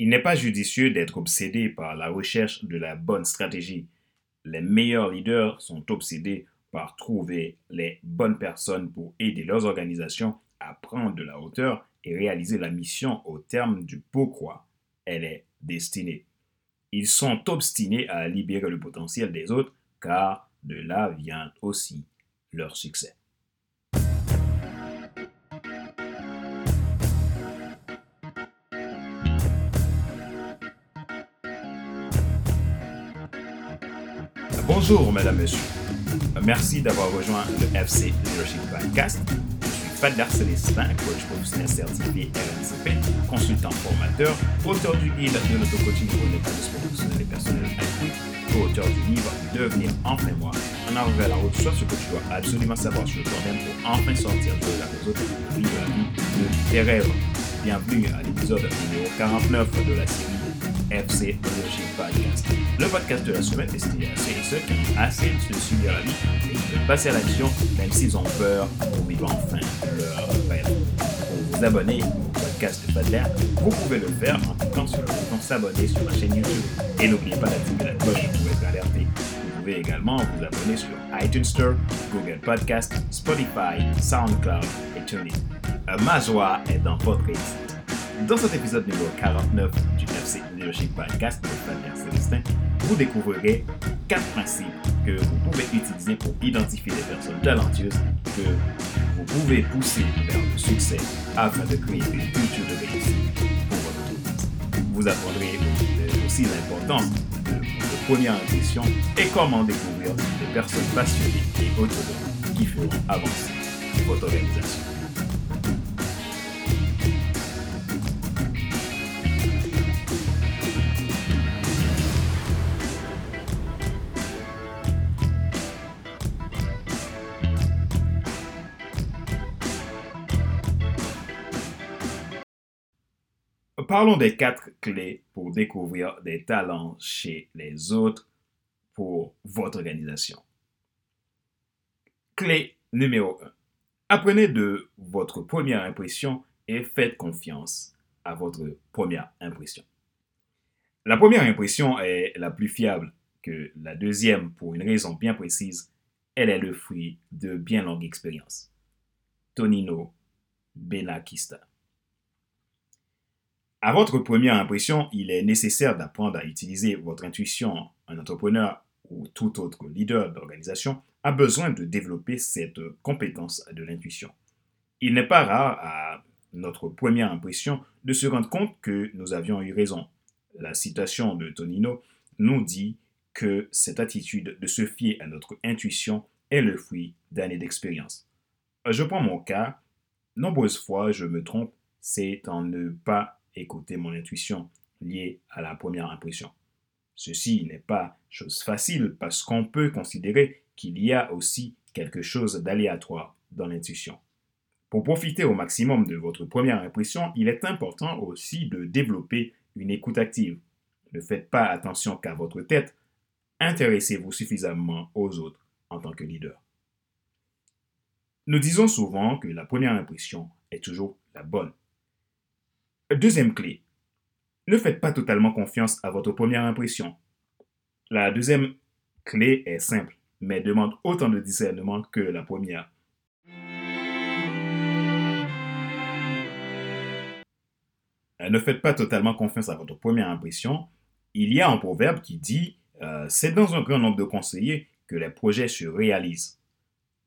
Il n'est pas judicieux d'être obsédé par la recherche de la bonne stratégie. Les meilleurs leaders sont obsédés par trouver les bonnes personnes pour aider leurs organisations à prendre de la hauteur et réaliser la mission au terme du pourquoi elle est destinée. Ils sont obstinés à libérer le potentiel des autres car de là vient aussi leur succès. Bonjour, mesdames, messieurs. Merci d'avoir rejoint le FC Leadership Podcast. Je suis Fadler Célestin, coach professionnel certifié RNCP, consultant formateur, auteur du guide de l'auto-coaching pour sport professionnel et personnel accru, auteur du livre Devenir enfin moi, en arrivant à la route, soit ce que tu dois absolument savoir sur toi-même pour enfin sortir de la réseau et vivre la vie de tes rêves. Bienvenue à l'épisode numéro 49 de la série Le podcast de la semaine destiné à et ceux qui assez de se subir la vie et de passer à l'action, même s'ils ont peur pour vivre enfin leur rêve. Pour vous abonner au podcast de Fadler, vous pouvez le faire en cliquant sur le bouton s'abonner sur ma chaîne YouTube. Et n'oubliez pas d'activer la cloche pour être alerté. Vous pouvez également vous abonner sur iTunes Store, Google Podcast, Spotify, SoundCloud et TuneIn. Ma joie est dans votre réussite. Dans cet épisode numéro 49 du FC Podcast de Fabien Célestin, vous découvrirez quatre principes que vous pouvez utiliser pour identifier des personnes talentueuses que vous pouvez pousser vers le succès afin de créer une culture de réussite pour votre entreprise. Vous apprendrez aussi l'importance de votre première impression et comment découvrir des personnes passionnées et autonomes qui feront avancer votre organisation. Parlons des quatre clés pour découvrir des talents chez les autres pour votre organisation. Clé numéro 1. Apprenez de votre première impression et faites confiance à votre première impression. La première impression est la plus fiable que la deuxième pour une raison bien précise. Elle est le fruit de bien longues expériences. Tonino Benakista. À votre première impression, il est nécessaire d'apprendre à utiliser votre intuition. Un entrepreneur ou tout autre leader d'organisation a besoin de développer cette compétence de l'intuition. Il n'est pas rare à notre première impression de se rendre compte que nous avions eu raison. La citation de Tonino nous dit que cette attitude de se fier à notre intuition est le fruit d'années d'expérience. Je prends mon cas. Nombreuses fois, je me trompe, c'est en ne pas écouter mon intuition liée à la première impression. Ceci n'est pas chose facile parce qu'on peut considérer qu'il y a aussi quelque chose d'aléatoire dans l'intuition. Pour profiter au maximum de votre première impression, il est important aussi de développer une écoute active. Ne faites pas attention qu'à votre tête, intéressez-vous suffisamment aux autres en tant que leader. Nous disons souvent que la première impression est toujours la bonne. Deuxième clé. Ne faites pas totalement confiance à votre première impression. La deuxième clé est simple, mais demande autant de discernement que la première. Ne faites pas totalement confiance à votre première impression. Il y a un proverbe qui dit euh, C'est dans un grand nombre de conseillers que les projets se réalisent.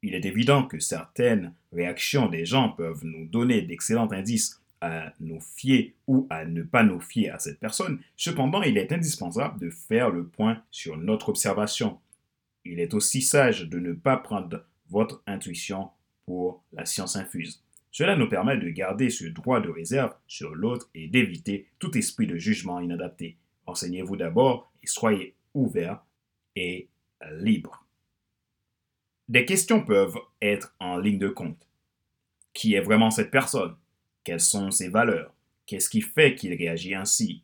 Il est évident que certaines réactions des gens peuvent nous donner d'excellents indices à nous fier ou à ne pas nous fier à cette personne. Cependant, il est indispensable de faire le point sur notre observation. Il est aussi sage de ne pas prendre votre intuition pour la science infuse. Cela nous permet de garder ce droit de réserve sur l'autre et d'éviter tout esprit de jugement inadapté. Enseignez-vous d'abord et soyez ouvert et libre. Des questions peuvent être en ligne de compte. Qui est vraiment cette personne? Quelles sont ses valeurs? Qu'est-ce qui fait qu'il réagit ainsi?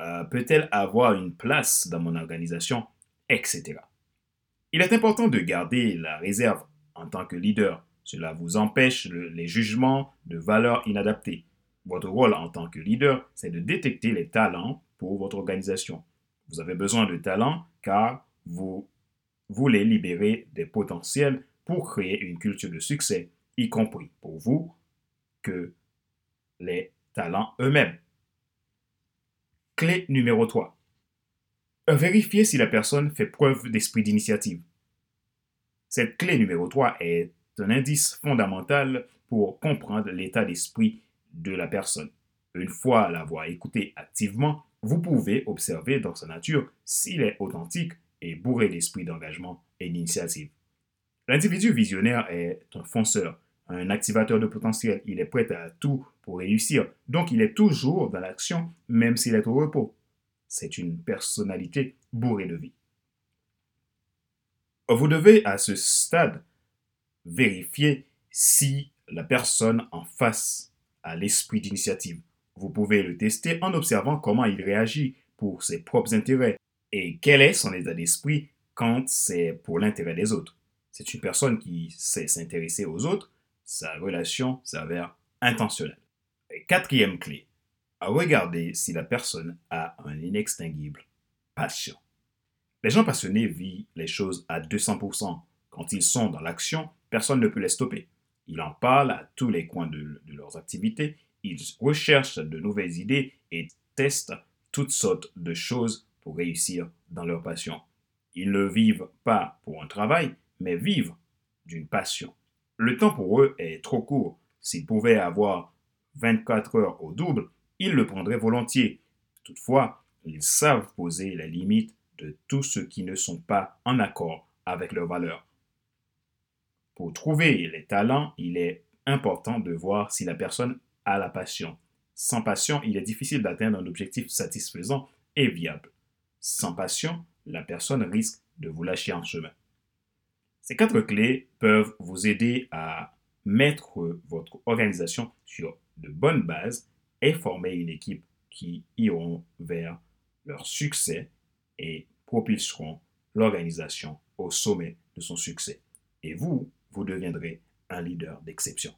Euh, Peut-elle avoir une place dans mon organisation? Etc. Il est important de garder la réserve en tant que leader. Cela vous empêche les jugements de valeurs inadaptées. Votre rôle en tant que leader, c'est de détecter les talents pour votre organisation. Vous avez besoin de talents car vous voulez libérer des potentiels pour créer une culture de succès, y compris pour vous que les talents eux-mêmes. Clé numéro 3. Vérifiez si la personne fait preuve d'esprit d'initiative. Cette clé numéro 3 est un indice fondamental pour comprendre l'état d'esprit de la personne. Une fois l'avoir écouté activement, vous pouvez observer dans sa nature s'il est authentique et bourré d'esprit d'engagement et d'initiative. L'individu visionnaire est un fonceur, un activateur de potentiel. Il est prêt à tout pour réussir. Donc, il est toujours dans l'action, même s'il est au repos. C'est une personnalité bourrée de vie. Vous devez, à ce stade, vérifier si la personne en face a l'esprit d'initiative. Vous pouvez le tester en observant comment il réagit pour ses propres intérêts et quel est son état d'esprit quand c'est pour l'intérêt des autres. C'est une personne qui sait s'intéresser aux autres, sa relation s'avère intentionnelle. quatrième clé, à regarder si la personne a un inextinguible passion. Les gens passionnés vivent les choses à 200%. Quand ils sont dans l'action, personne ne peut les stopper. Ils en parlent à tous les coins de, de leurs activités, ils recherchent de nouvelles idées et testent toutes sortes de choses pour réussir dans leur passion. Ils ne vivent pas pour un travail, mais vivent d'une passion. Le temps pour eux est trop court. S'ils pouvaient avoir 24 heures au double, ils le prendraient volontiers. Toutefois, ils savent poser les limites de tous ceux qui ne sont pas en accord avec leurs valeurs. Pour trouver les talents, il est important de voir si la personne a la passion. Sans passion, il est difficile d'atteindre un objectif satisfaisant et viable. Sans passion, la personne risque de vous lâcher en chemin. Ces quatre clés peuvent vous aider à mettre votre organisation sur de bonnes bases et former une équipe qui iront vers leur succès et propulseront l'organisation au sommet de son succès. Et vous, vous deviendrez un leader d'exception.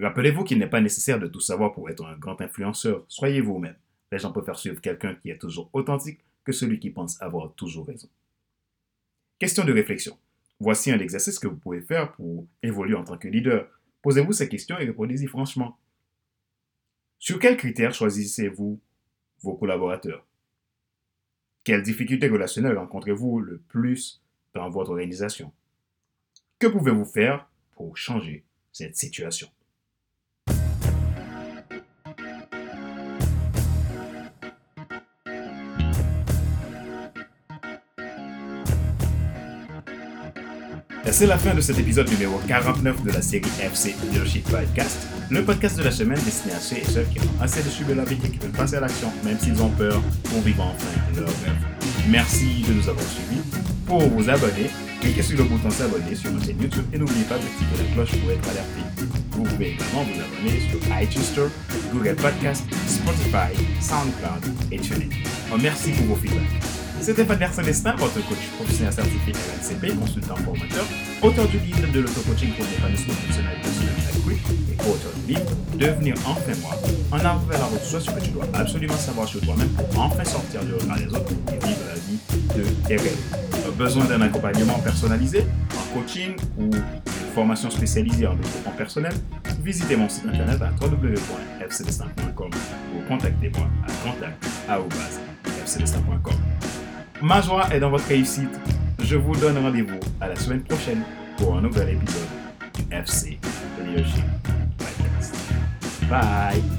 Rappelez-vous qu'il n'est pas nécessaire de tout savoir pour être un grand influenceur. Soyez vous-même. Les gens préfèrent suivre quelqu'un qui est toujours authentique que celui qui pense avoir toujours raison. Question de réflexion. Voici un exercice que vous pouvez faire pour évoluer en tant que leader. Posez-vous ces questions et répondez-y franchement. Sur quels critères choisissez-vous vos collaborateurs? Quelles difficultés relationnelles rencontrez-vous le plus dans votre organisation? Que pouvez-vous faire pour changer cette situation? C'est la fin de cet épisode numéro 49 de la série FC Leadership Podcast, le podcast de la semaine destiné à ceux et celles qui ont assez de subir la vie et qui veulent passer à l'action, même s'ils ont peur, pour vivre enfin leur rêve. Merci de nous avoir suivis. Pour vous abonner, cliquez sur le bouton s'abonner sur notre chaîne YouTube et n'oubliez pas d'activer la cloche pour être alerté. Vous pouvez également vous abonner sur iTunes Store, Google Podcast, Spotify, SoundCloud et TuneIn. merci pour vos feedbacks. C'était Fadler Célestin, votre coach professionnel certifié RNCP, consultant formateur, auteur du livre de l'auto-coaching pour l'épanouissement professionnel personnel et auteur du livre Devenir enfin moi, en avant vers la ce que tu dois absolument savoir sur toi-même pour enfin sortir du regard des autres et vivre la vie de tes rêves. Besoin d'un accompagnement personnalisé, en coaching ou formation spécialisée en développement personnel, visitez mon site internet à www.fcdestin.com ou contactez-moi à contact.fcdestin.com. Ma joie est dans votre réussite. Je vous donne rendez-vous à la semaine prochaine pour un nouvel épisode du FC Leadership Podcast. Bye!